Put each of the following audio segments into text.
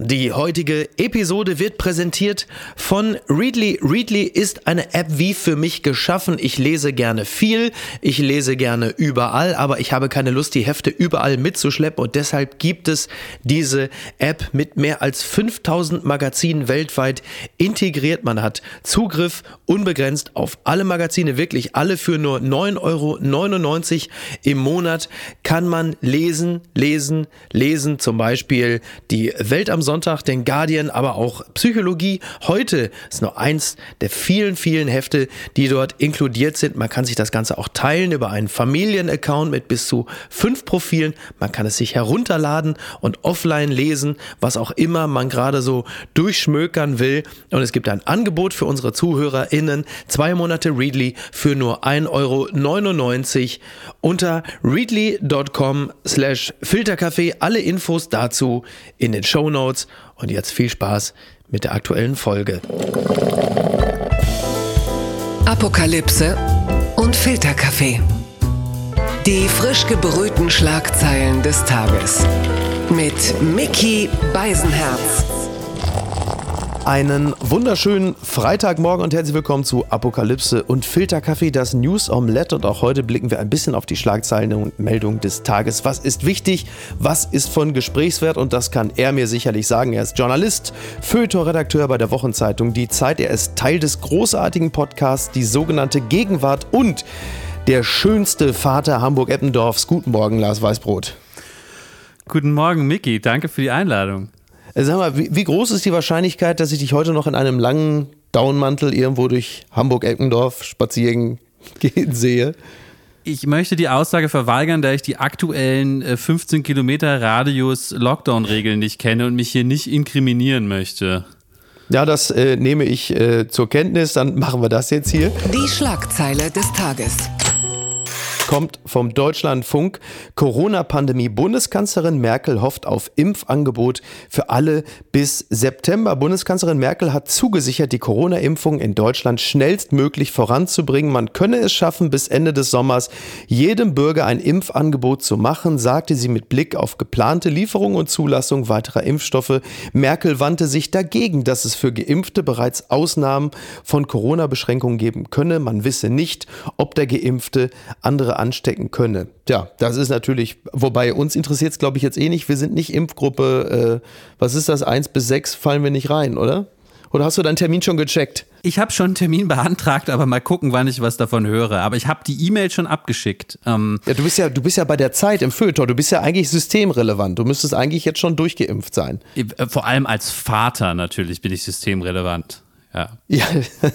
Die heutige Episode wird präsentiert von Readly. Readly ist eine App wie für mich geschaffen. Ich lese gerne viel, ich lese gerne überall, aber ich habe keine Lust, die Hefte überall mitzuschleppen und deshalb gibt es diese App mit mehr als 5000 Magazinen weltweit integriert. Man hat Zugriff unbegrenzt auf alle Magazine, wirklich alle für nur 9,99 Euro im Monat kann man lesen, lesen, lesen. Zum Beispiel die Welt am Sonntag den Guardian, aber auch Psychologie. Heute ist nur eins der vielen, vielen Hefte, die dort inkludiert sind. Man kann sich das Ganze auch teilen über einen Familienaccount mit bis zu fünf Profilen. Man kann es sich herunterladen und offline lesen, was auch immer man gerade so durchschmökern will. Und es gibt ein Angebot für unsere ZuhörerInnen. Zwei Monate Readly für nur 1,99 Euro unter readly.com slash filtercafé. Alle Infos dazu in den Show Notes. Notes und jetzt viel Spaß mit der aktuellen Folge. Apokalypse und Filterkaffee. Die frisch gebrühten Schlagzeilen des Tages. Mit Mickey Beisenherz. Einen wunderschönen Freitagmorgen und herzlich willkommen zu Apokalypse und Filterkaffee, das News Omelette. Und auch heute blicken wir ein bisschen auf die Schlagzeilen und Meldungen des Tages. Was ist wichtig? Was ist von Gesprächswert? Und das kann er mir sicherlich sagen. Er ist Journalist, Feuilleton-Redakteur bei der Wochenzeitung Die Zeit. Er ist Teil des großartigen Podcasts Die sogenannte Gegenwart und der schönste Vater Hamburg-Eppendorfs. Guten Morgen, Lars Weißbrot. Guten Morgen, Micky. Danke für die Einladung. Äh, sag mal, wie, wie, groß ist die Wahrscheinlichkeit, dass ich dich heute noch in einem langen Downmantel irgendwo durch Hamburg-Eckendorf spazieren gehen sehe? Ich möchte die Aussage verweigern, da ich die aktuellen 15 äh, Kilometer Radius Lockdown-Regeln nicht kenne und mich hier nicht inkriminieren möchte. Ja, das äh, nehme ich äh, zur Kenntnis. Dann machen wir das jetzt hier. Die Schlagzeile des Tages kommt vom Deutschlandfunk. Corona-Pandemie. Bundeskanzlerin Merkel hofft auf Impfangebot für alle bis September. Bundeskanzlerin Merkel hat zugesichert, die Corona-Impfung in Deutschland schnellstmöglich voranzubringen. Man könne es schaffen, bis Ende des Sommers jedem Bürger ein Impfangebot zu machen, sagte sie mit Blick auf geplante Lieferung und Zulassung weiterer Impfstoffe. Merkel wandte sich dagegen, dass es für Geimpfte bereits Ausnahmen von Corona-Beschränkungen geben könne. Man wisse nicht, ob der Geimpfte andere anstecken könne. Ja, das ist natürlich, wobei uns interessiert es, glaube ich, jetzt eh nicht. Wir sind nicht Impfgruppe, äh, was ist das, 1 bis 6 fallen wir nicht rein, oder? Oder hast du deinen Termin schon gecheckt? Ich habe schon einen Termin beantragt, aber mal gucken, wann ich was davon höre. Aber ich habe die E-Mail schon abgeschickt. Ähm ja, du bist ja, du bist ja bei der Zeit im Feuilleton. Du bist ja eigentlich systemrelevant. Du müsstest eigentlich jetzt schon durchgeimpft sein. Äh, vor allem als Vater natürlich bin ich systemrelevant. Ja. ja,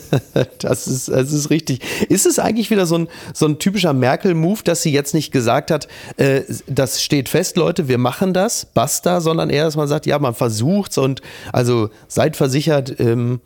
das ist, das ist richtig. Ist es eigentlich wieder so ein, so ein typischer Merkel-Move, dass sie jetzt nicht gesagt hat, äh, das steht fest, Leute, wir machen das, basta, sondern eher, dass man sagt, ja, man versucht's und also seid versichert, ähm,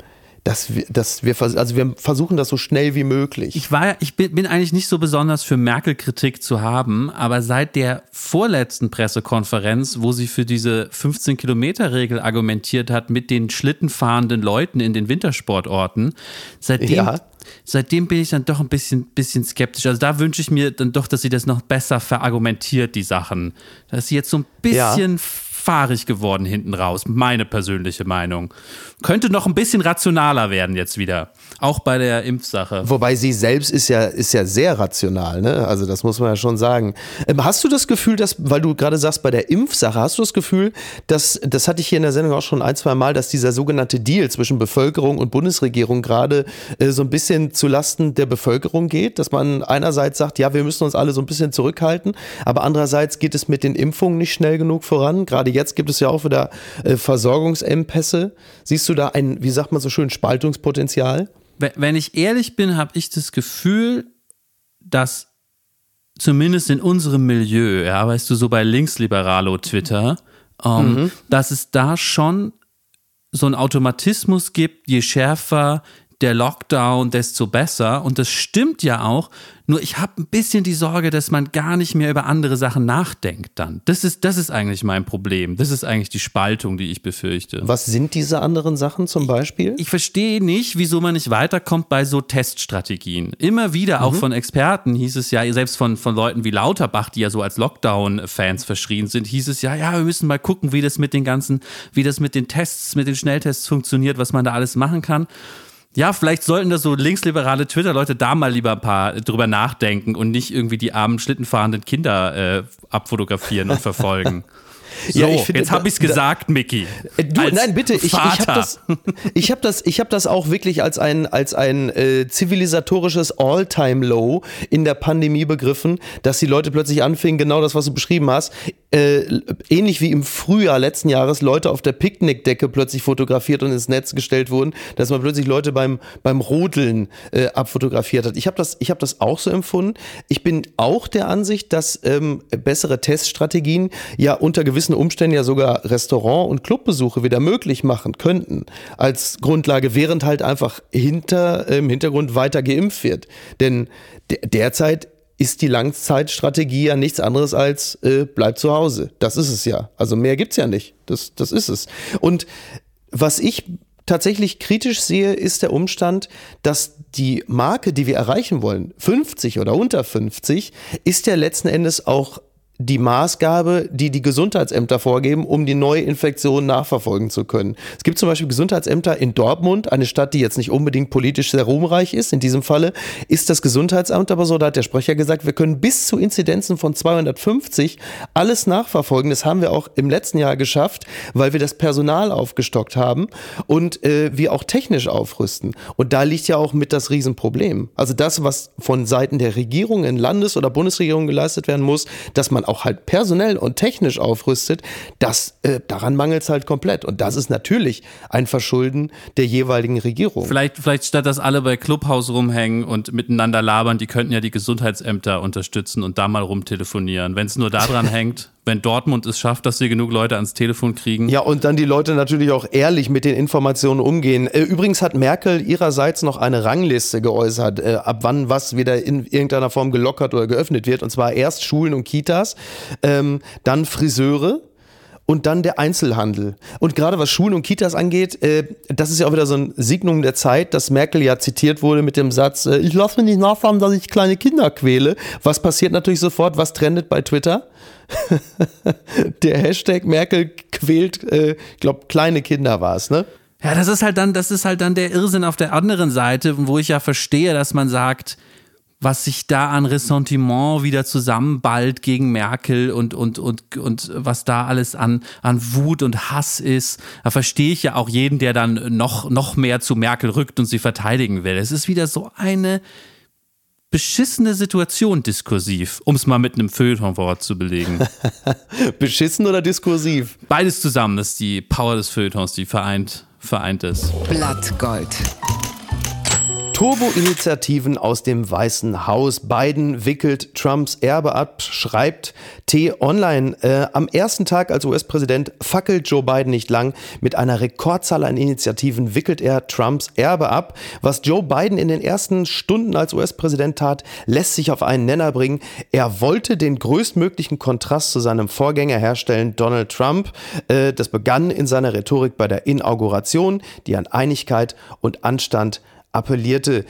dass wir, dass wir, also wir versuchen das so schnell wie möglich. Ich war, ich bin, bin eigentlich nicht so besonders für Merkel-Kritik zu haben, aber seit der vorletzten Pressekonferenz, wo sie für diese 15-Kilometer-Regel argumentiert hat mit den schlittenfahrenden Leuten in den Wintersportorten, seitdem ja seitdem bin ich dann doch ein bisschen, bisschen skeptisch. Also da wünsche ich mir dann doch, dass sie das noch besser verargumentiert, die Sachen. Dass sie jetzt so ein bisschen ja fahrig geworden hinten raus. Meine persönliche Meinung. Könnte noch ein bisschen rationaler werden jetzt wieder. Auch bei der Impfsache. Wobei sie selbst ist ja, ist ja sehr rational, ne? Also das muss man ja schon sagen. Ähm, hast du das Gefühl, dass, weil du gerade sagst, bei der Impfsache, hast du das Gefühl, dass, das hatte ich hier in der Sendung auch schon ein, zwei Mal, dass dieser sogenannte Deal zwischen Bevölkerung und Bundesregierung gerade äh, so ein bisschen zulasten der Bevölkerung geht? Dass man einerseits sagt, ja, wir müssen uns alle so ein bisschen zurückhalten, aber andererseits geht es mit den Impfungen nicht schnell genug voran. Gerade jetzt gibt es ja auch wieder äh, Versorgungsengpässe. Siehst du da ein, wie sagt man so schön, Spaltungspotenzial? Wenn ich ehrlich bin, habe ich das Gefühl, dass zumindest in unserem Milieu, ja, weißt du, so bei Linksliberalo Twitter, ähm, mhm. dass es da schon so einen Automatismus gibt, je schärfer der Lockdown, desto besser. Und das stimmt ja auch. Nur ich habe ein bisschen die Sorge, dass man gar nicht mehr über andere Sachen nachdenkt dann. Das ist, das ist eigentlich mein Problem. Das ist eigentlich die Spaltung, die ich befürchte. Was sind diese anderen Sachen zum Beispiel? Ich, ich verstehe nicht, wieso man nicht weiterkommt bei so Teststrategien. Immer wieder, auch mhm. von Experten hieß es ja, selbst von, von Leuten wie Lauterbach, die ja so als Lockdown-Fans verschrien sind, hieß es ja, ja, wir müssen mal gucken, wie das mit den ganzen, wie das mit den Tests, mit den Schnelltests funktioniert, was man da alles machen kann ja, vielleicht sollten das so linksliberale Twitter-Leute da mal lieber ein paar drüber nachdenken und nicht irgendwie die armen schlittenfahrenden Kinder äh, abfotografieren und verfolgen. So, ja, finde, jetzt habe ich es gesagt, Mickey. Du, nein, bitte, ich, ich habe das, ich hab das, hab das auch wirklich als ein, als ein äh, zivilisatorisches All-Time-Low in der Pandemie begriffen, dass die Leute plötzlich anfingen, genau das, was du beschrieben hast, äh, ähnlich wie im Frühjahr letzten Jahres Leute auf der Picknickdecke plötzlich fotografiert und ins Netz gestellt wurden, dass man plötzlich Leute beim, beim Rodeln äh, abfotografiert hat. Ich habe das, hab das auch so empfunden. Ich bin auch der Ansicht, dass ähm, bessere Teststrategien ja unter gewissen Umständen ja sogar Restaurant- und Clubbesuche wieder möglich machen könnten als Grundlage, während halt einfach hinter, im Hintergrund weiter geimpft wird. Denn derzeit ist die Langzeitstrategie ja nichts anderes als äh, bleib zu Hause. Das ist es ja. Also mehr gibt's ja nicht. Das, das ist es. Und was ich tatsächlich kritisch sehe, ist der Umstand, dass die Marke, die wir erreichen wollen, 50 oder unter 50, ist ja letzten Endes auch die Maßgabe, die die Gesundheitsämter vorgeben, um die neue Infektion nachverfolgen zu können. Es gibt zum Beispiel Gesundheitsämter in Dortmund, eine Stadt, die jetzt nicht unbedingt politisch sehr ruhmreich ist. In diesem Falle ist das Gesundheitsamt aber so, da hat der Sprecher gesagt, wir können bis zu Inzidenzen von 250 alles nachverfolgen. Das haben wir auch im letzten Jahr geschafft, weil wir das Personal aufgestockt haben und äh, wir auch technisch aufrüsten. Und da liegt ja auch mit das Riesenproblem. Also das, was von Seiten der Regierung in Landes- oder Bundesregierung geleistet werden muss, dass man auch halt personell und technisch aufrüstet, das, äh, daran mangelt es halt komplett. Und das ist natürlich ein Verschulden der jeweiligen Regierung. Vielleicht, vielleicht statt dass alle bei Clubhaus rumhängen und miteinander labern, die könnten ja die Gesundheitsämter unterstützen und da mal rumtelefonieren. Wenn es nur daran hängt, wenn Dortmund es schafft, dass sie genug Leute ans Telefon kriegen. Ja, und dann die Leute natürlich auch ehrlich mit den Informationen umgehen. Äh, übrigens hat Merkel ihrerseits noch eine Rangliste geäußert, äh, ab wann was wieder in irgendeiner Form gelockert oder geöffnet wird. Und zwar erst Schulen und Kitas, ähm, dann Friseure, und dann der Einzelhandel. Und gerade was Schulen und Kitas angeht, äh, das ist ja auch wieder so ein Signum der Zeit, dass Merkel ja zitiert wurde mit dem Satz, äh, ich lasse mir nicht nachfragen, dass ich kleine Kinder quäle. Was passiert natürlich sofort? Was trendet bei Twitter? der Hashtag Merkel quält, äh, ich glaube, kleine Kinder war es, ne? Ja, das ist halt dann, das ist halt dann der Irrsinn auf der anderen Seite, wo ich ja verstehe, dass man sagt, was sich da an Ressentiment wieder zusammenballt gegen Merkel und, und, und, und was da alles an, an Wut und Hass ist. Da verstehe ich ja auch jeden, der dann noch, noch mehr zu Merkel rückt und sie verteidigen will. Es ist wieder so eine beschissene Situation diskursiv, um es mal mit einem Feuilletonwort zu belegen. Beschissen oder diskursiv? Beides zusammen, das ist die Power des Feuilletons, die vereint, vereint ist. Blattgold. Turbo-Initiativen aus dem Weißen Haus. Biden wickelt Trumps Erbe ab, schreibt T-Online. Äh, am ersten Tag als US-Präsident fackelt Joe Biden nicht lang. Mit einer Rekordzahl an Initiativen wickelt er Trumps Erbe ab. Was Joe Biden in den ersten Stunden als US-Präsident tat, lässt sich auf einen Nenner bringen. Er wollte den größtmöglichen Kontrast zu seinem Vorgänger herstellen, Donald Trump. Äh, das begann in seiner Rhetorik bei der Inauguration, die an Einigkeit und Anstand appellierte,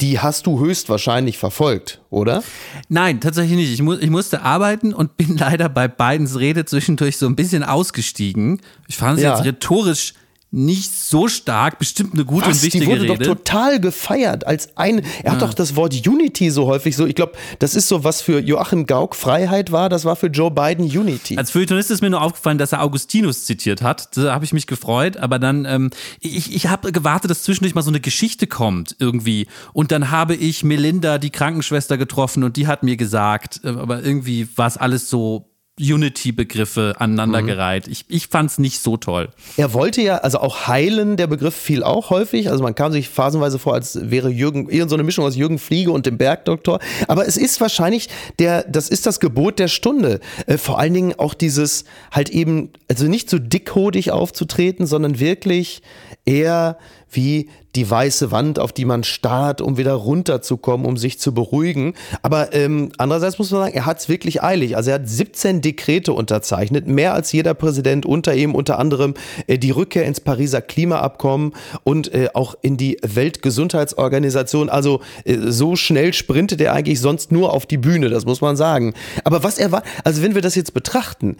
die hast du höchstwahrscheinlich verfolgt, oder? Nein, tatsächlich nicht. Ich, mu ich musste arbeiten und bin leider bei Bidens Rede zwischendurch so ein bisschen ausgestiegen. Ich fand es ja. jetzt rhetorisch nicht so stark, bestimmt eine gute Was, und wichtige Rede. Die wurde Rede. doch total gefeiert als ein. Er ja. hat doch das Wort Unity so häufig so. Ich glaube, das ist so was für Joachim Gauck Freiheit war. Das war für Joe Biden Unity. Als Feuilletonist ist mir nur aufgefallen, dass er Augustinus zitiert hat. Da habe ich mich gefreut. Aber dann, ähm, ich, ich habe gewartet, dass zwischendurch mal so eine Geschichte kommt irgendwie. Und dann habe ich Melinda, die Krankenschwester, getroffen und die hat mir gesagt, äh, aber irgendwie war es alles so Unity-Begriffe aneinandergereiht. Mhm. Ich, ich fand es nicht so toll. Er wollte ja, also auch heilen, der Begriff fiel auch häufig. Also man kam sich phasenweise vor, als wäre Jürgen, eher so eine Mischung aus Jürgen Fliege und dem Bergdoktor. Aber es ist wahrscheinlich der, das ist das Gebot der Stunde. Äh, vor allen Dingen auch dieses halt eben, also nicht so dickhodig aufzutreten, sondern wirklich eher wie die weiße Wand, auf die man starrt, um wieder runterzukommen, um sich zu beruhigen. Aber ähm, andererseits muss man sagen, er hat es wirklich eilig. Also er hat 17 Dekrete unterzeichnet, mehr als jeder Präsident unter ihm, unter anderem äh, die Rückkehr ins Pariser Klimaabkommen und äh, auch in die Weltgesundheitsorganisation. Also äh, so schnell sprintet er eigentlich sonst nur auf die Bühne, das muss man sagen. Aber was er war, also wenn wir das jetzt betrachten,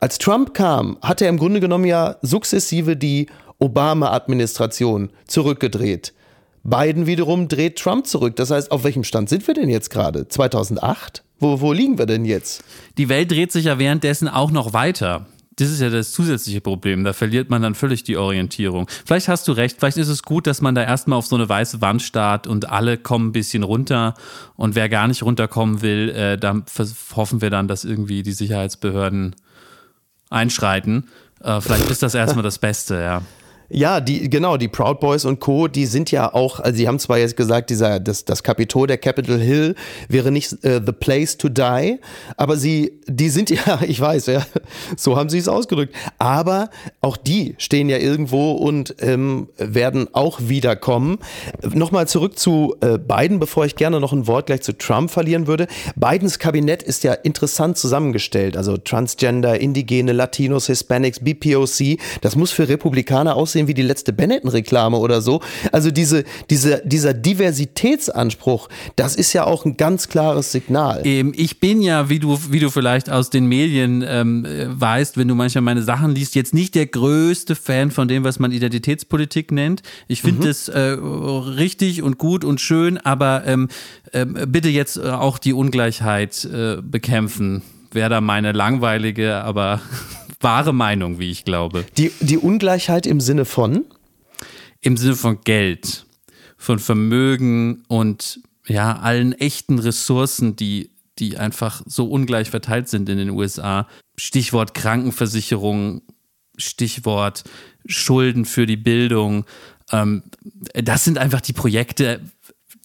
als Trump kam, hat er im Grunde genommen ja sukzessive die Obama-Administration zurückgedreht. Biden wiederum dreht Trump zurück. Das heißt, auf welchem Stand sind wir denn jetzt gerade? 2008? Wo, wo liegen wir denn jetzt? Die Welt dreht sich ja währenddessen auch noch weiter. Das ist ja das zusätzliche Problem. Da verliert man dann völlig die Orientierung. Vielleicht hast du recht. Vielleicht ist es gut, dass man da erstmal auf so eine weiße Wand starrt und alle kommen ein bisschen runter. Und wer gar nicht runterkommen will, äh, da hoffen wir dann, dass irgendwie die Sicherheitsbehörden einschreiten. Äh, vielleicht ist das erstmal das Beste, ja. Ja, die, genau, die Proud Boys und Co., die sind ja auch, also sie haben zwar jetzt gesagt, dieser, das, das Kapitol der Capitol Hill wäre nicht äh, the place to die, aber sie, die sind ja, ich weiß, ja, so haben sie es ausgedrückt, aber auch die stehen ja irgendwo und ähm, werden auch wiederkommen. Nochmal zurück zu äh, Biden, bevor ich gerne noch ein Wort gleich zu Trump verlieren würde. Bidens Kabinett ist ja interessant zusammengestellt, also Transgender, Indigene, Latinos, Hispanics, BPOC, das muss für Republikaner aussehen wie die letzte Benetton-Reklame oder so. Also diese, diese, dieser Diversitätsanspruch, das ist ja auch ein ganz klares Signal. Ähm, ich bin ja, wie du, wie du vielleicht aus den Medien ähm, weißt, wenn du manchmal meine Sachen liest, jetzt nicht der größte Fan von dem, was man Identitätspolitik nennt. Ich finde es mhm. äh, richtig und gut und schön, aber ähm, äh, bitte jetzt äh, auch die Ungleichheit äh, bekämpfen. Wäre da meine langweilige, aber wahre Meinung, wie ich glaube. Die, die Ungleichheit im Sinne von? Im Sinne von Geld, von Vermögen und ja, allen echten Ressourcen, die, die einfach so ungleich verteilt sind in den USA. Stichwort Krankenversicherung, Stichwort Schulden für die Bildung. Ähm, das sind einfach die Projekte,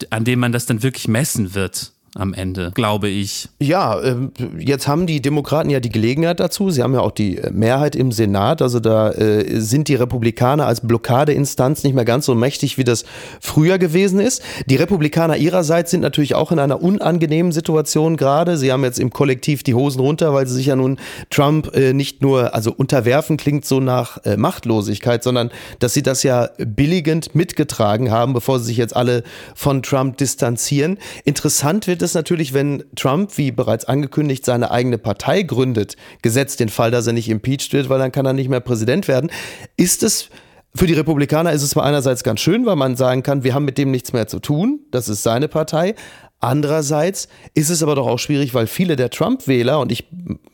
an denen man das dann wirklich messen wird am Ende, glaube ich. Ja, ähm, jetzt haben die Demokraten ja die Gelegenheit dazu. Sie haben ja auch die äh, Mehrheit im Senat. Also da äh, sind die Republikaner als Blockadeinstanz nicht mehr ganz so mächtig, wie das früher gewesen ist. Die Republikaner ihrerseits sind natürlich auch in einer unangenehmen Situation gerade. Sie haben jetzt im Kollektiv die Hosen runter, weil sie sich ja nun Trump äh, nicht nur, also unterwerfen klingt so nach Machtlosigkeit, sondern dass sie das ja billigend mitgetragen haben, bevor sie sich jetzt alle von Trump distanzieren. Interessant wird es natürlich, wenn Trump, wie bereits angekündigt, seine eigene Partei gründet, gesetzt den Fall, dass er nicht impeached wird, weil dann kann er nicht mehr Präsident werden. Ist es für die Republikaner ist es zwar einerseits ganz schön, weil man sagen kann, wir haben mit dem nichts mehr zu tun, das ist seine Partei. Andererseits ist es aber doch auch schwierig, weil viele der Trump-Wähler, und ich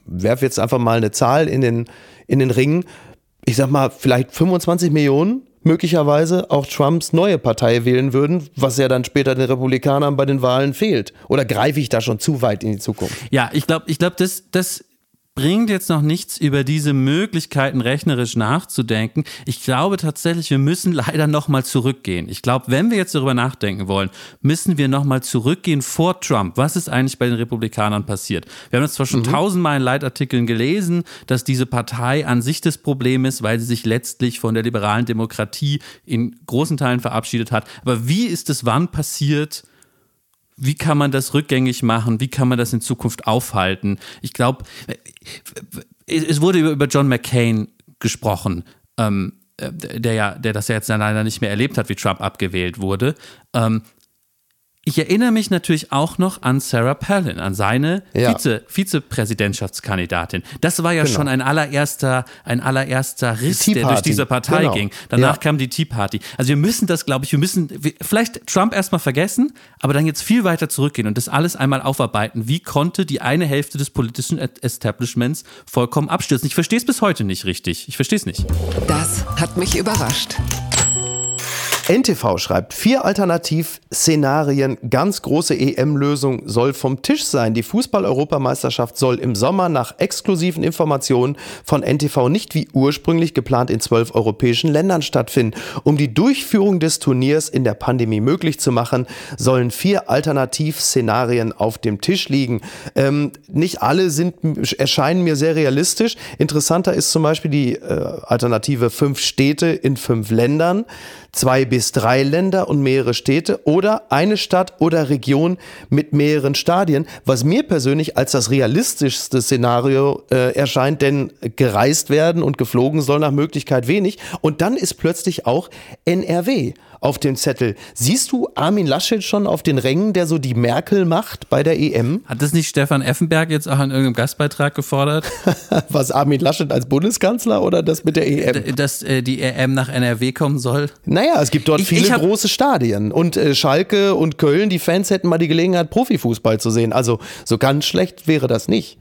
werfe jetzt einfach mal eine Zahl in den, in den Ring, ich sag mal, vielleicht 25 Millionen möglicherweise auch Trumps neue Partei wählen würden, was ja dann später den Republikanern bei den Wahlen fehlt. Oder greife ich da schon zu weit in die Zukunft? Ja, ich glaube, ich glaube, das, das bringt jetzt noch nichts über diese Möglichkeiten rechnerisch nachzudenken. Ich glaube tatsächlich, wir müssen leider noch mal zurückgehen. Ich glaube, wenn wir jetzt darüber nachdenken wollen, müssen wir noch mal zurückgehen vor Trump. Was ist eigentlich bei den Republikanern passiert? Wir haben das zwar schon mhm. tausendmal in Leitartikeln gelesen, dass diese Partei an sich das Problem ist, weil sie sich letztlich von der liberalen Demokratie in großen Teilen verabschiedet hat. Aber wie ist es wann passiert? Wie kann man das rückgängig machen? Wie kann man das in Zukunft aufhalten? Ich glaube, es wurde über John McCain gesprochen, ähm, äh, der ja, der das ja jetzt leider nicht mehr erlebt hat, wie Trump abgewählt wurde. Ähm, ich erinnere mich natürlich auch noch an Sarah Palin, an seine ja. Vize, Vizepräsidentschaftskandidatin. Das war ja genau. schon ein allererster, ein allererster Riss, der durch diese Partei genau. ging. Danach ja. kam die Tea Party. Also wir müssen das, glaube ich, wir müssen vielleicht Trump erstmal vergessen, aber dann jetzt viel weiter zurückgehen und das alles einmal aufarbeiten. Wie konnte die eine Hälfte des politischen Establishments vollkommen abstürzen? Ich verstehe es bis heute nicht richtig. Ich verstehe es nicht. Das hat mich überrascht. NTV schreibt, vier Alternativszenarien, ganz große EM-Lösung soll vom Tisch sein. Die Fußball-Europameisterschaft soll im Sommer nach exklusiven Informationen von NTV nicht wie ursprünglich geplant in zwölf europäischen Ländern stattfinden. Um die Durchführung des Turniers in der Pandemie möglich zu machen, sollen vier Alternativszenarien auf dem Tisch liegen. Ähm, nicht alle sind, erscheinen mir sehr realistisch. Interessanter ist zum Beispiel die äh, Alternative fünf Städte in fünf Ländern zwei bis drei Länder und mehrere Städte oder eine Stadt oder Region mit mehreren Stadien, was mir persönlich als das realistischste Szenario äh, erscheint, denn gereist werden und geflogen soll nach Möglichkeit wenig. Und dann ist plötzlich auch NRW auf dem Zettel. Siehst du Armin Laschet schon auf den Rängen, der so die Merkel macht bei der EM? Hat das nicht Stefan Effenberg jetzt auch in irgendeinem Gastbeitrag gefordert? Was Armin Laschet als Bundeskanzler oder das mit der EM? Dass äh, die EM nach NRW kommen soll? Naja, es gibt dort ich, viele ich große Stadien und äh, Schalke und Köln, die Fans hätten mal die Gelegenheit, Profifußball zu sehen. Also so ganz schlecht wäre das nicht.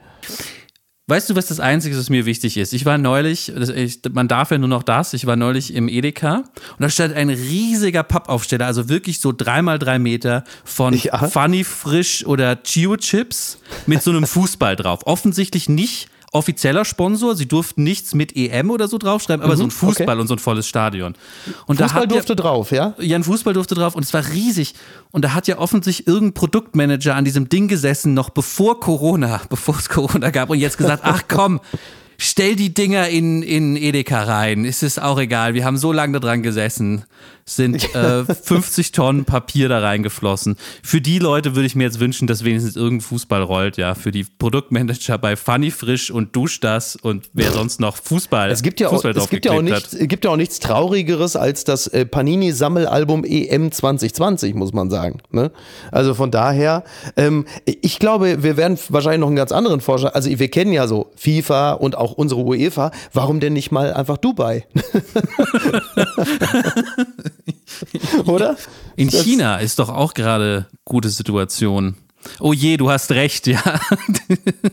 Weißt du, was das Einzige, was mir wichtig ist? Ich war neulich, ich, man darf ja nur noch das, ich war neulich im Edeka und da stand ein riesiger Pappaufsteller, also wirklich so dreimal drei Meter von ja. Funny Frisch oder Chio Chips mit so einem Fußball drauf. Offensichtlich nicht offizieller Sponsor. Sie durften nichts mit EM oder so draufschreiben, aber mhm, so ein Fußball okay. und so ein volles Stadion. Und Fußball durfte ja, drauf, ja? Ja, ein Fußball durfte drauf und es war riesig. Und da hat ja offensichtlich irgendein Produktmanager an diesem Ding gesessen, noch bevor Corona, bevor es Corona gab und jetzt gesagt, ach komm, stell die Dinger in, in Edeka rein. Es ist auch egal. Wir haben so lange da dran gesessen sind äh, 50 Tonnen Papier da reingeflossen. Für die Leute würde ich mir jetzt wünschen, dass wenigstens irgendein Fußball rollt, ja. Für die Produktmanager bei Funny Frisch und Dusch das und wer sonst noch Fußball. Es gibt ja auch, es gibt ja auch, nichts, gibt ja auch nichts Traurigeres als das äh, Panini-Sammelalbum EM 2020, muss man sagen. Ne? Also von daher, ähm, ich glaube, wir werden wahrscheinlich noch einen ganz anderen Vorschlag. Also wir kennen ja so FIFA und auch unsere UEFA. Warum denn nicht mal einfach Dubai? Oder? In das China ist doch auch gerade gute Situation. Oh je, du hast recht, ja.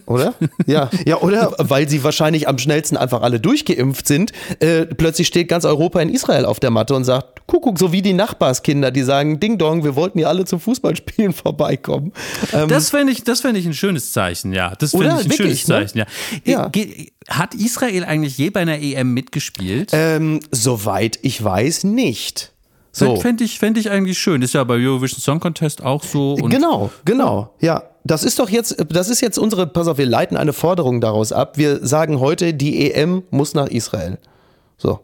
Oder? Ja, ja, oder weil sie wahrscheinlich am schnellsten einfach alle durchgeimpft sind. Äh, plötzlich steht ganz Europa in Israel auf der Matte und sagt: Kuckuck, so wie die Nachbarskinder, die sagen: Ding Dong, wir wollten ja alle zum Fußballspielen vorbeikommen. Ähm, das fände ich, fänd ich ein schönes Zeichen, ja. Das fände ich ein wirklich, schönes ne? Zeichen, ne? ja. ja. Hat Israel eigentlich je bei einer EM mitgespielt? Ähm, soweit ich weiß, nicht. So. Fände ich, fänd ich eigentlich schön. Ist ja bei Eurovision Song Contest auch so. genau, genau. Ja, das ist doch jetzt, das ist jetzt unsere, pass auf, wir leiten eine Forderung daraus ab. Wir sagen heute, die EM muss nach Israel. So.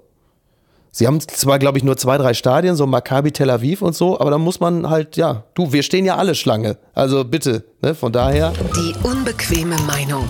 Sie haben zwar, glaube ich, nur zwei, drei Stadien, so Maccabi Tel Aviv und so, aber da muss man halt, ja, du, wir stehen ja alle Schlange. Also bitte, ne, von daher. Die unbequeme Meinung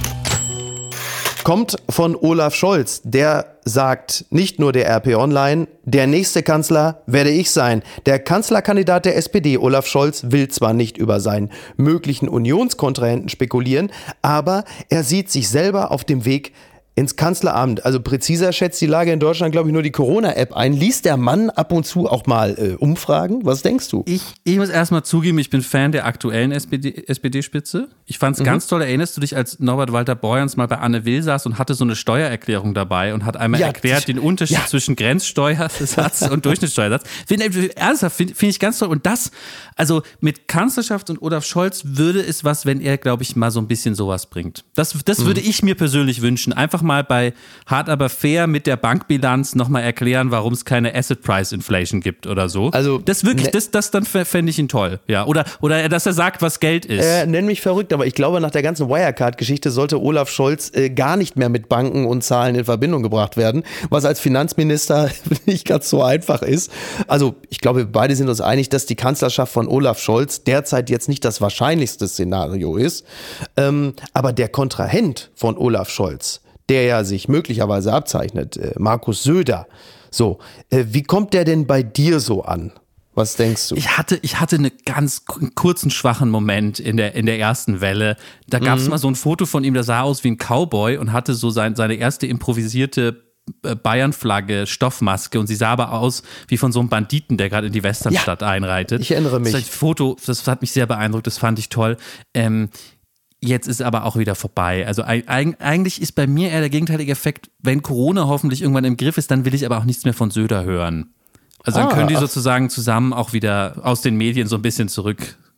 kommt von Olaf Scholz. Der sagt nicht nur der RP Online, der nächste Kanzler werde ich sein. Der Kanzlerkandidat der SPD, Olaf Scholz, will zwar nicht über seinen möglichen Unionskontrahenten spekulieren, aber er sieht sich selber auf dem Weg ins Kanzleramt. Also präziser schätzt die Lage in Deutschland, glaube ich, nur die Corona-App ein. Liest der Mann ab und zu auch mal äh, Umfragen? Was denkst du? Ich, ich muss erstmal zugeben, ich bin Fan der aktuellen SPD-Spitze. SPD ich fand es mhm. ganz toll. Erinnerst du dich, als Norbert Walter Borjans mal bei Anne Will saß und hatte so eine Steuererklärung dabei und hat einmal ja, erklärt den Unterschied ja. zwischen Grenzsteuersatz und Durchschnittssteuersatz. Find, ernsthaft, finde find ich ganz toll. Und das, also mit Kanzlerschaft und Olaf Scholz würde es was, wenn er, glaube ich, mal so ein bisschen sowas bringt. Das, das mhm. würde ich mir persönlich wünschen. Einfach mal bei Hard aber fair mit der Bankbilanz nochmal erklären, warum es keine Asset Price Inflation gibt oder so. Also das wirklich, ne das, das dann fände ich ihn toll, ja. Oder, oder dass er sagt, was Geld ist. Äh, nenn mich verrückt, aber ich glaube, nach der ganzen Wirecard-Geschichte sollte Olaf Scholz äh, gar nicht mehr mit Banken und Zahlen in Verbindung gebracht werden, was als Finanzminister nicht ganz so einfach ist. Also ich glaube, beide sind uns einig, dass die Kanzlerschaft von Olaf Scholz derzeit jetzt nicht das wahrscheinlichste Szenario ist. Ähm, aber der Kontrahent von Olaf Scholz, der ja sich möglicherweise abzeichnet, äh, Markus Söder. So, äh, wie kommt der denn bei dir so an? Was denkst du? Ich hatte, ich hatte einen ganz kurzen, schwachen Moment in der, in der ersten Welle. Da gab es mhm. mal so ein Foto von ihm, der sah aus wie ein Cowboy und hatte so sein, seine erste improvisierte äh, Bayern-Flagge, Stoffmaske und sie sah aber aus wie von so einem Banditen, der gerade in die Westernstadt ja, einreitet. Ich erinnere mich. Das Foto, das hat mich sehr beeindruckt, das fand ich toll. Ähm, Jetzt ist aber auch wieder vorbei. Also eigentlich ist bei mir eher der gegenteilige Effekt, wenn Corona hoffentlich irgendwann im Griff ist, dann will ich aber auch nichts mehr von Söder hören. Also dann Ah, können die sozusagen zusammen auch wieder aus den Medien so ein bisschen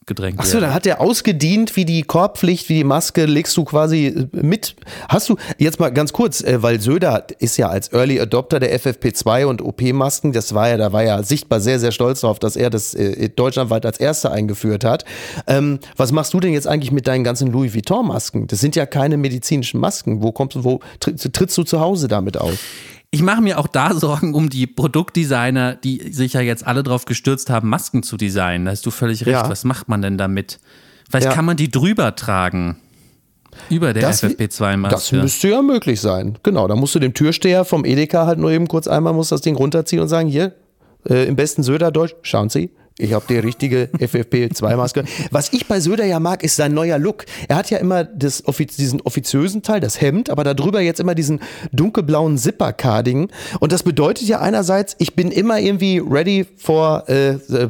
zurückgedrängt Achso, werden. dann hat der ausgedient wie die Korbpflicht, wie die Maske, legst du quasi äh, mit. Hast du, jetzt mal ganz kurz, äh, weil Söder ist ja als Early Adopter der FFP2 und OP-Masken, das war ja, da war ja sichtbar sehr, sehr stolz darauf, dass er das äh, deutschlandweit als erster eingeführt hat. Ähm, was machst du denn jetzt eigentlich mit deinen ganzen Louis Vuitton-Masken? Das sind ja keine medizinischen Masken. Wo kommst du, wo tritt, trittst du zu Hause damit auf? Ich mache mir auch da Sorgen um die Produktdesigner, die sich ja jetzt alle drauf gestürzt haben, Masken zu designen. Da hast du völlig recht. Ja. Was macht man denn damit? Vielleicht Ja. kann man die drüber tragen. Über der Das- Das FFP2-Maske. müsste ja möglich sein. Genau, da musst du dem Türsteher vom Edeka halt nur eben kurz einmal muss das Ding runterziehen und sagen, hier, äh, im besten Söderdeutsch, schauen Sie, ich habe die richtige FFP2-Maske. Was ich bei Söder ja mag, ist sein neuer Look. Er hat ja immer das, diesen offiziösen Teil, das Hemd, aber darüber jetzt immer diesen dunkelblauen Zipper-Carding. Und das bedeutet ja einerseits, ich bin immer irgendwie ready for äh, äh,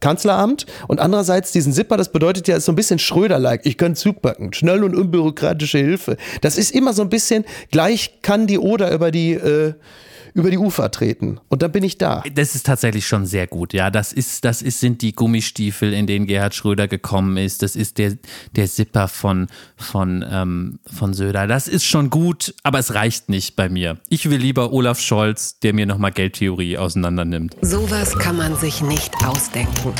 Kanzleramt und andererseits diesen Zipper, das bedeutet ja, ist so ein bisschen Schröder-like. Ich kann zupacken, schnell und unbürokratische Hilfe. Das ist immer so ein bisschen, gleich kann die Oder über die, äh, über die Ufer treten. Und dann bin ich da. Das ist tatsächlich schon sehr gut. Ja, das ist, das ist, sind die Gummistiefel, in denen Gerhard Schröder gekommen ist. Das ist der, der Zipper von, von, ähm, von Söder. Das ist schon gut, aber es reicht nicht bei mir. Ich will lieber Olaf Scholz, der mir nochmal Geldtheorie auseinander nimmt. Sowas kann man sich nicht ausdenken.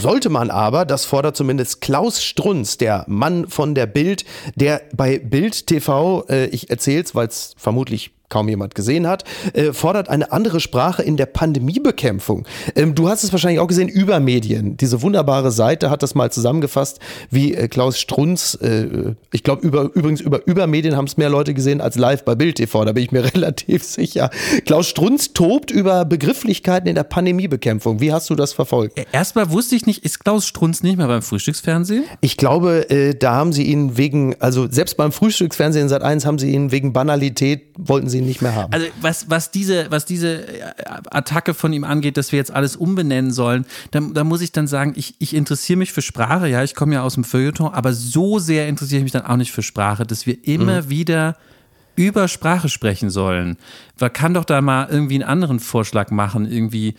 Sollte man aber, das fordert zumindest Klaus Strunz, der Mann von der Bild, der bei Bild TV, äh, ich erzähl's, weil es vermutlich kaum jemand gesehen hat, äh, fordert eine andere Sprache in der Pandemiebekämpfung. Ähm, du hast es wahrscheinlich auch gesehen, über Medien. Diese wunderbare Seite hat das mal zusammengefasst, wie äh, Klaus Strunz, äh, ich glaube über, übrigens über Übermedien haben es mehr Leute gesehen als live bei Bild TV, da bin ich mir relativ sicher. Klaus Strunz tobt über Begrifflichkeiten in der Pandemiebekämpfung. Wie hast du das verfolgt? Erstmal wusste ich nicht, ist Klaus Strunz nicht mehr beim Frühstücksfernsehen? Ich glaube, äh, da haben sie ihn wegen, also selbst beim Frühstücksfernsehen Sat 1 haben sie ihn wegen Banalität, wollten sie ihn nicht mehr haben. Also was, was diese, was diese äh, Attacke von ihm angeht, dass wir jetzt alles umbenennen sollen, da, da muss ich dann sagen, ich, ich interessiere mich für Sprache, ja, ich komme ja aus dem Feuilleton, aber so sehr interessiere ich mich dann auch nicht für Sprache, dass wir immer wieder über Sprache sprechen sollen. Man kann doch da mal irgendwie einen anderen Vorschlag machen, irgendwie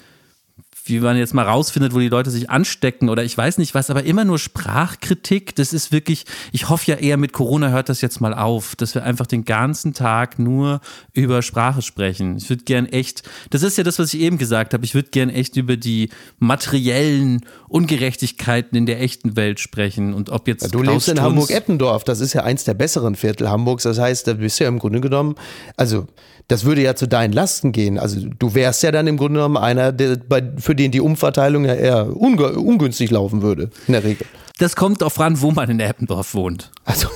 wie man jetzt mal rausfindet, wo die Leute sich anstecken oder ich weiß nicht was, aber immer nur Sprachkritik, das ist wirklich, ich hoffe ja eher mit Corona hört das jetzt mal auf, dass wir einfach den ganzen Tag nur über Sprache sprechen. Ich würde gern echt, das ist ja das, was ich eben gesagt habe, ich würde gern echt über die materiellen Ungerechtigkeiten in der echten Welt sprechen und ob jetzt Du Klaus lebst in Hamburg-Eppendorf, das ist ja eins der besseren Viertel Hamburgs. Das heißt, da bist du ja im Grunde genommen, also das würde ja zu deinen Lasten gehen. Also du wärst ja dann im Grunde genommen einer, der, bei, für den die Umverteilung ja eher ungünstig laufen würde, in der Regel. Das kommt drauf ran, wo man in Eppendorf wohnt. Also,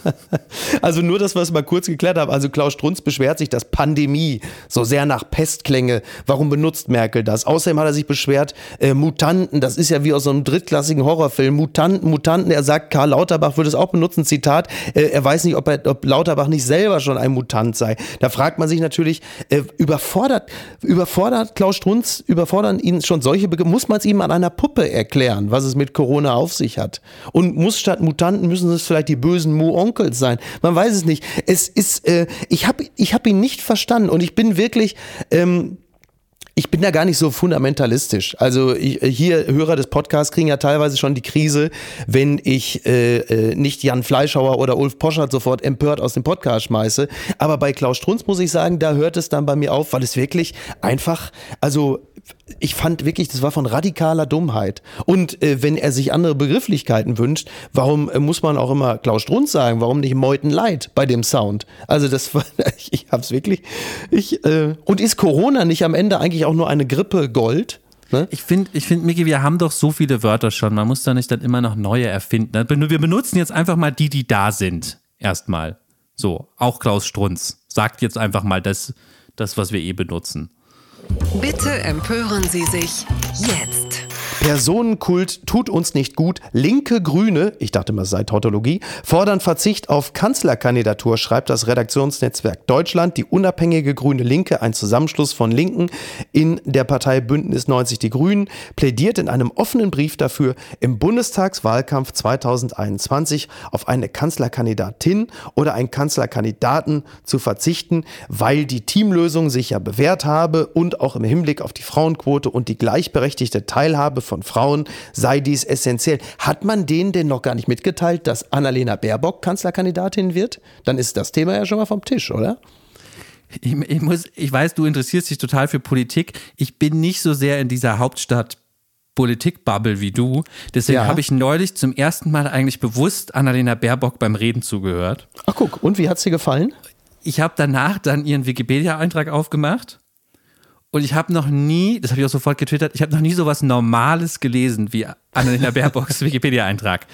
also nur das, was wir mal kurz geklärt haben. Also Klaus Strunz beschwert sich, dass Pandemie so sehr nach Pest klänge. Warum benutzt Merkel das? Außerdem hat er sich beschwert, äh, Mutanten, das ist ja wie aus so einem drittklassigen Horrorfilm. Mutanten, Mutanten, er sagt, Karl Lauterbach würde es auch benutzen. Zitat, äh, er weiß nicht, ob, er, ob Lauterbach nicht selber schon ein Mutant sei. Da fragt man sich natürlich, äh, überfordert, überfordert Klaus Strunz, überfordern ihn schon solche Begriffe? Muss man es ihm an einer Puppe erklären, was es mit Corona auf sich hat? Und muss statt Mutanten, müssen es vielleicht die bösen Mu-Onkels sein? Man weiß es nicht. Es ist, äh, ich habe ich hab ihn nicht verstanden und ich bin wirklich, ähm, ich bin da gar nicht so fundamentalistisch. Also ich, hier Hörer des Podcasts kriegen ja teilweise schon die Krise, wenn ich äh, äh, nicht Jan Fleischhauer oder Ulf Poschert sofort empört aus dem Podcast schmeiße. Aber bei Klaus Strunz muss ich sagen, da hört es dann bei mir auf, weil es wirklich einfach, also ich fand wirklich, das war von radikaler Dummheit. Und äh, wenn er sich andere Begrifflichkeiten wünscht, warum äh, muss man auch immer Klaus Strunz sagen? Warum nicht Meuten Leid bei dem Sound? Also das war, ich, ich hab's wirklich, ich, äh, und ist Corona nicht am Ende eigentlich auch nur eine Grippe Gold? Ne? Ich finde, ich find, Miki, wir haben doch so viele Wörter schon. Man muss da nicht dann immer noch neue erfinden. Wir benutzen jetzt einfach mal die, die da sind. Erstmal. So, auch Klaus Strunz sagt jetzt einfach mal das, das was wir eh benutzen. Bitte empören Sie sich jetzt. Personenkult tut uns nicht gut. Linke Grüne, ich dachte mal, es sei Tautologie, fordern Verzicht auf Kanzlerkandidatur, schreibt das Redaktionsnetzwerk Deutschland. Die unabhängige Grüne Linke, ein Zusammenschluss von Linken in der Partei Bündnis 90 Die Grünen, plädiert in einem offenen Brief dafür, im Bundestagswahlkampf 2021 auf eine Kanzlerkandidatin oder einen Kanzlerkandidaten zu verzichten, weil die Teamlösung sich ja bewährt habe und auch im Hinblick auf die Frauenquote und die gleichberechtigte Teilhabe von Frauen sei dies essentiell. Hat man denen denn noch gar nicht mitgeteilt, dass Annalena Baerbock Kanzlerkandidatin wird? Dann ist das Thema ja schon mal vom Tisch, oder? Ich, ich, muss, ich weiß, du interessierst dich total für Politik. Ich bin nicht so sehr in dieser Hauptstadt Politikbubble wie du. Deswegen ja. habe ich neulich zum ersten Mal eigentlich bewusst Annalena Baerbock beim Reden zugehört. Ach guck, und wie hat es dir gefallen? Ich habe danach dann ihren Wikipedia-Eintrag aufgemacht und ich habe noch nie, das habe ich auch sofort getwittert, ich habe noch nie so was Normales gelesen wie Annalena Baerbocks Wikipedia-Eintrag.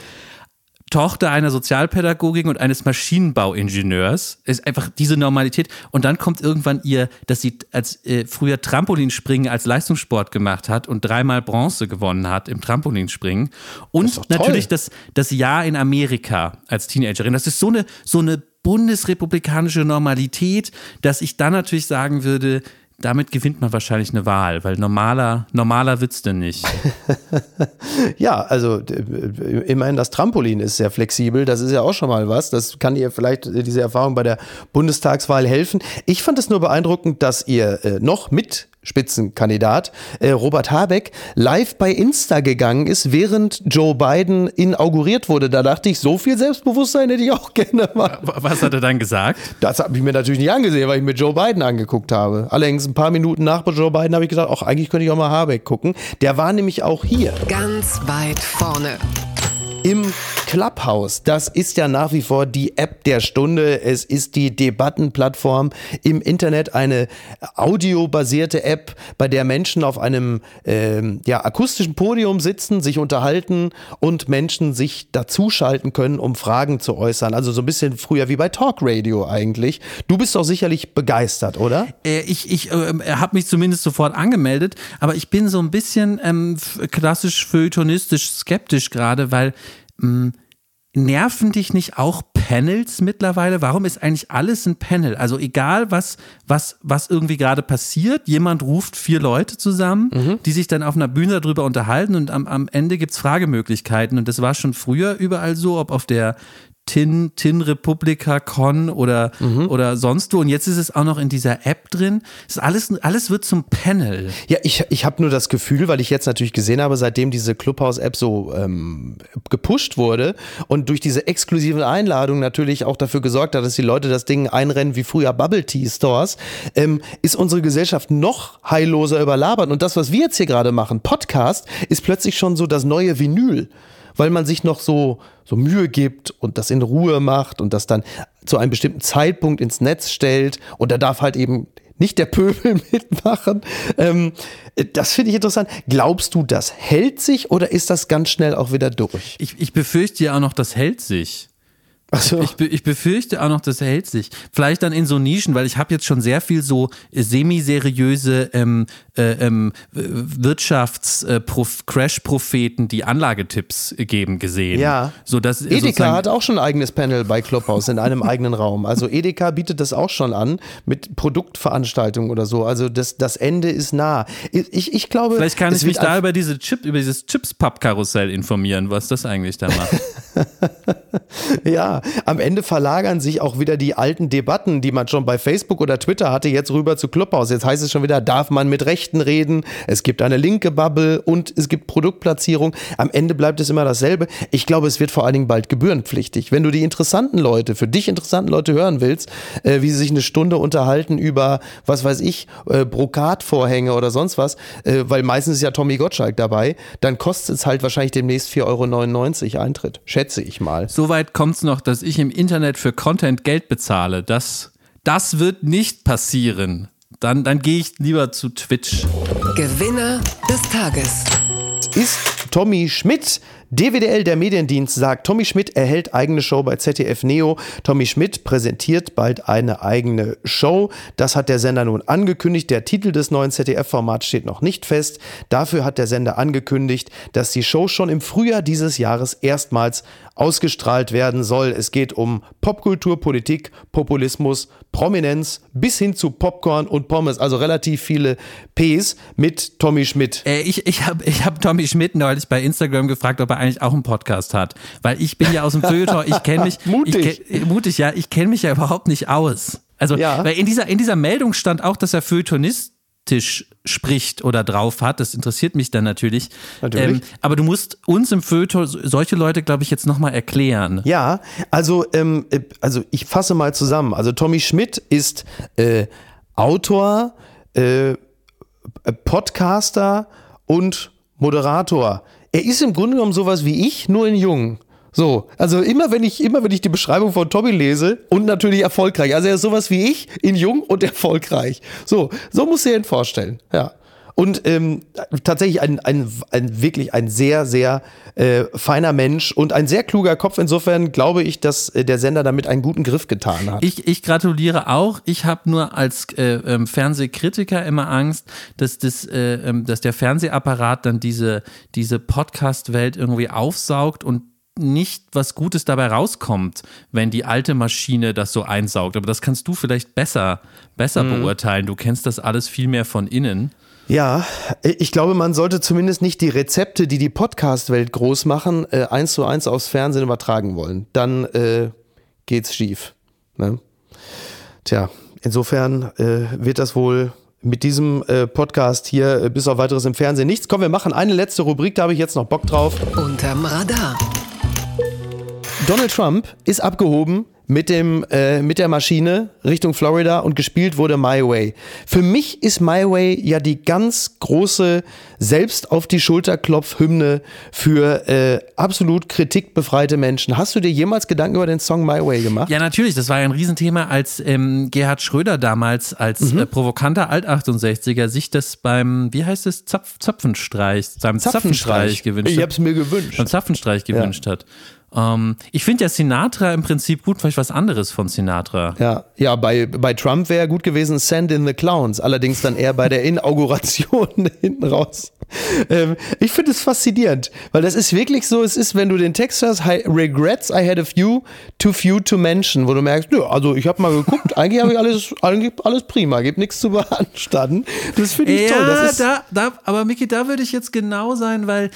Tochter einer Sozialpädagogin und eines Maschinenbauingenieurs ist einfach diese Normalität. Und dann kommt irgendwann ihr, dass sie als äh, früher Trampolinspringen als Leistungssport gemacht hat und dreimal Bronze gewonnen hat im Trampolinspringen. Und natürlich das, das Jahr in Amerika als Teenagerin. Das ist so eine, so eine bundesrepublikanische Normalität, dass ich dann natürlich sagen würde, damit gewinnt man wahrscheinlich eine Wahl, weil normaler, normaler wird's denn nicht. ja, also immerhin das Trampolin ist sehr flexibel, das ist ja auch schon mal was. Das kann ihr vielleicht äh, diese Erfahrung bei der Bundestagswahl helfen. Ich fand es nur beeindruckend, dass ihr äh, noch mit Spitzenkandidat, äh, Robert Habeck, live bei Insta gegangen ist, während Joe Biden inauguriert wurde. Da dachte ich, so viel Selbstbewusstsein hätte ich auch gerne mal. Was hat er dann gesagt? Das habe ich mir natürlich nicht angesehen, weil ich mir Joe Biden angeguckt habe. Allerdings ein paar Minuten nach Joe Biden habe ich gesagt, auch eigentlich könnte ich auch mal Habeck gucken. Der war nämlich auch hier. Ganz weit vorne im Clubhouse. Das ist ja nach wie vor die App der Stunde. Es ist die Debattenplattform im Internet, eine audiobasierte App, bei der Menschen auf einem ähm, ja, akustischen Podium sitzen, sich unterhalten und Menschen sich dazuschalten können, um Fragen zu äußern. Also so ein bisschen früher wie bei Talk Radio eigentlich. Du bist doch sicherlich begeistert, oder? Äh, ich ich äh, habe mich zumindest sofort angemeldet, aber ich bin so ein bisschen ähm, klassisch feuilletonistisch skeptisch gerade, weil nerven dich nicht auch Panels mittlerweile? Warum ist eigentlich alles ein Panel? Also egal, was, was, was irgendwie gerade passiert, jemand ruft vier Leute zusammen, mhm. die sich dann auf einer Bühne darüber unterhalten und am, am Ende es Fragemöglichkeiten. Und das war schon früher überall so, ob auf der Tin, Tin Republica Con oder, mhm. oder sonst wo. Und jetzt ist es auch noch in dieser App drin. Das alles, alles wird zum Panel. Ja, ich, ich habe nur das Gefühl, weil ich jetzt natürlich gesehen habe, seitdem diese Clubhouse-App so ähm, gepusht wurde und durch diese exklusiven Einladungen natürlich auch dafür gesorgt hat, dass die Leute das Ding einrennen wie früher Bubble Tea Stores, ähm, ist unsere Gesellschaft noch heilloser überlabert. Und das, was wir jetzt hier gerade machen, Podcast, ist plötzlich schon so das neue Vinyl weil man sich noch so, so Mühe gibt und das in Ruhe macht und das dann zu einem bestimmten Zeitpunkt ins Netz stellt und da darf halt eben nicht der Pöbel mitmachen. Ähm, das finde ich interessant. Glaubst du, das hält sich oder ist das ganz schnell auch wieder durch? Ich, ich befürchte ja auch noch, das hält sich. So. Ich, ich, befürchte auch noch, das hält sich. Vielleicht dann in so Nischen, weil ich habe jetzt schon sehr viel so äh, semi-seriöse ähm, äh, ähm, Wirtschafts-Crash-Propheten, äh, die Anlagetipps geben, gesehen. Ja. So, dass, Edeka hat auch schon ein eigenes Panel bei Clubhouse in einem eigenen Raum. Also Edeka bietet das auch schon an mit Produktveranstaltungen oder so. Also das, das Ende ist nah. Ich, ich glaube. Vielleicht kann ich mich da über diese Chip, über dieses Chips-Pub-Karussell informieren, was das eigentlich da macht. ja, am Ende verlagern sich auch wieder die alten Debatten, die man schon bei Facebook oder Twitter hatte, jetzt rüber zu Clubhouse. Jetzt heißt es schon wieder, darf man mit Rechten reden? Es gibt eine linke Bubble und es gibt Produktplatzierung. Am Ende bleibt es immer dasselbe. Ich glaube, es wird vor allen Dingen bald gebührenpflichtig. Wenn du die interessanten Leute, für dich interessanten Leute hören willst, äh, wie sie sich eine Stunde unterhalten über, was weiß ich, äh, Brokatvorhänge oder sonst was, äh, weil meistens ist ja Tommy Gottschalk dabei, dann kostet es halt wahrscheinlich demnächst 4,99 Euro Eintritt. Schätze ich mal. Soweit kommt es noch, dass ich im Internet für Content Geld bezahle. Das, das wird nicht passieren. Dann, dann gehe ich lieber zu Twitch. Gewinner des Tages. Ist Tommy Schmidt. DWDL, der Mediendienst, sagt, Tommy Schmidt erhält eigene Show bei ZDF Neo. Tommy Schmidt präsentiert bald eine eigene Show. Das hat der Sender nun angekündigt. Der Titel des neuen ZDF-Formats steht noch nicht fest. Dafür hat der Sender angekündigt, dass die Show schon im Frühjahr dieses Jahres erstmals ausgestrahlt werden soll. Es geht um Popkultur, Politik, Populismus, Prominenz bis hin zu Popcorn und Pommes. Also relativ viele Ps mit Tommy Schmidt. Äh, ich ich habe ich hab Tommy Schmidt neulich bei Instagram gefragt, ob er eigentlich auch einen Podcast hat. Weil ich bin ja aus dem Feuilleton, ich kenne mich. mutig. Ich, kenn- mutig, ja. Ich kenne mich ja überhaupt nicht aus. Also, Ja. weil in dieser, in dieser Meldung stand auch, dass er feuilletonistisch spricht oder drauf hat. Das interessiert mich dann natürlich. Ähm, Natürlich. aber du musst uns im Feuilleton solche Leute, glaube ich, jetzt nochmal erklären. Ja, also, ähm, äh, also ich fasse mal zusammen. Also Tommy Schmidt ist äh, Autor, äh, Podcaster und Moderator. Er ist im Grunde genommen sowas wie ich, nur in jung. So, also immer wenn ich immer wenn ich die Beschreibung von Tommy lese und natürlich erfolgreich. Also er ist sowas wie ich in jung und erfolgreich. So, so muss er ihn vorstellen. Ja. Und ähm, tatsächlich ein, ein, ein wirklich ein sehr, sehr äh, feiner Mensch und ein sehr kluger Kopf. Insofern glaube ich, dass äh, der Sender damit einen guten Griff getan hat. Ich, ich gratuliere auch. Ich habe nur als äh, ähm, Fernsehkritiker immer Angst, dass, das, äh, ähm, dass der Fernsehapparat dann diese, diese Podcast-Welt irgendwie aufsaugt und nicht was Gutes dabei rauskommt, wenn die alte Maschine das so einsaugt. Aber das kannst du vielleicht besser, besser beurteilen. Du kennst das alles viel mehr von innen. Ja, ich glaube, man sollte zumindest nicht die Rezepte, die die Podcast-Welt groß machen, äh, eins zu eins aufs Fernsehen übertragen wollen. Dann äh, geht's schief. Ne? Tja, insofern äh, wird das wohl mit diesem äh, Podcast hier äh, bis auf weiteres im Fernsehen nichts. Komm, wir machen eine letzte Rubrik, da habe ich jetzt noch Bock drauf. Unterm Radar. Donald Trump ist abgehoben mit dem äh, mit der Maschine Richtung Florida und gespielt wurde My Way. Für mich ist My Way ja die ganz große selbst auf die Schulter klopf Hymne für äh, absolut kritikbefreite Menschen. Hast du dir jemals Gedanken über den Song My Way gemacht? Ja, natürlich. Das war ja ein Riesenthema, als ähm, Gerhard Schröder damals als äh, provokanter Alt-68er sich das beim, wie heißt es, Zapf Zapfenstreich, seinem Zapfenstreich, gewünscht Ich hat. hab's mir gewünscht. beim Zapfenstreich gewünscht hat. Ähm, ich finde ja Sinatra im Prinzip gut, vielleicht was anderes von Sinatra. Ja, ja, bei, bei Trump wäre gut gewesen Send in the Clowns, allerdings dann eher bei der Inauguration hinten raus. Ähm, ich finde es faszinierend, weil das ist wirklich so, es ist, wenn du den Text hast, "I- Regrets I had a few, too few to mention, wo du merkst, nö, also ich habe mal geguckt, eigentlich habe ich alles, eigentlich alles prima, gibt nichts zu beanstanden. Das finde ich toll. Das ist, da, da, aber Miki, da würde ich jetzt genau sein, weil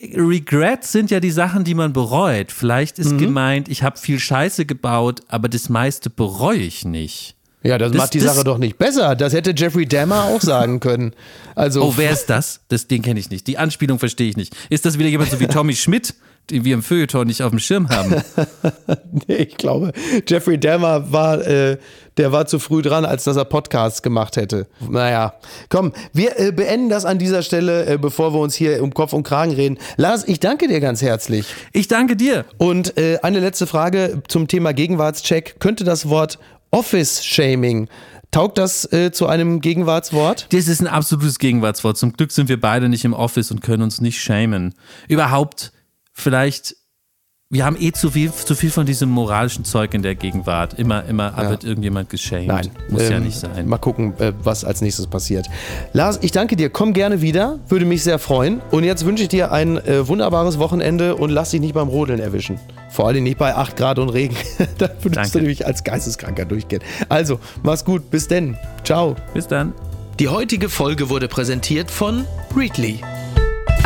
Regrets sind ja die Sachen, die man bereut. Vielleicht Mhm. ist gemeint, ich habe viel Scheiße gebaut, aber das meiste bereue ich nicht. ja, das, das- macht die das- Sache doch nicht besser. Das hätte Jeffrey Dahmer auch sagen können. Also, Oh, wer ist das? das den kenne ich nicht. Die Anspielung verstehe ich nicht. Ist das wieder jemand so wie Tommy Schmidt, den wir im Feuilleton nicht auf dem Schirm haben? Nee, ich glaube, Jeffrey Dahmer war, äh, der war zu früh dran, als dass er Podcasts gemacht hätte. Naja, komm, wir äh, beenden das an dieser Stelle, äh, bevor wir uns hier um Kopf und Kragen reden. Lars, ich danke dir ganz herzlich. Ich danke dir. Und äh, eine letzte Frage zum Thema Gegenwartscheck. Könnte das Wort Office-Shaming, taugt das äh, zu einem Gegenwartswort? Das ist ein absolutes Gegenwartswort. Zum Glück sind wir beide nicht im Office und können uns nicht schämen. Überhaupt, vielleicht, wir haben eh zu viel, zu viel von diesem moralischen Zeug in der Gegenwart. Immer, immer wird irgendjemand geschämt. Nein. Muss ja Ähm, nicht sein. Mal gucken, äh, was als nächstes passiert. Lars, ich danke dir. Komm gerne wieder. Würde mich sehr freuen. Und jetzt wünsche ich dir ein äh, wunderbares Wochenende und lass dich nicht beim Rodeln erwischen. Vor allem nicht bei 8 Grad und Regen. da würdest Danke. du nämlich als Geisteskranker durchgehen. Also, mach's gut. Bis denn. Ciao. Bis dann. Die heutige Folge wurde präsentiert von Readly.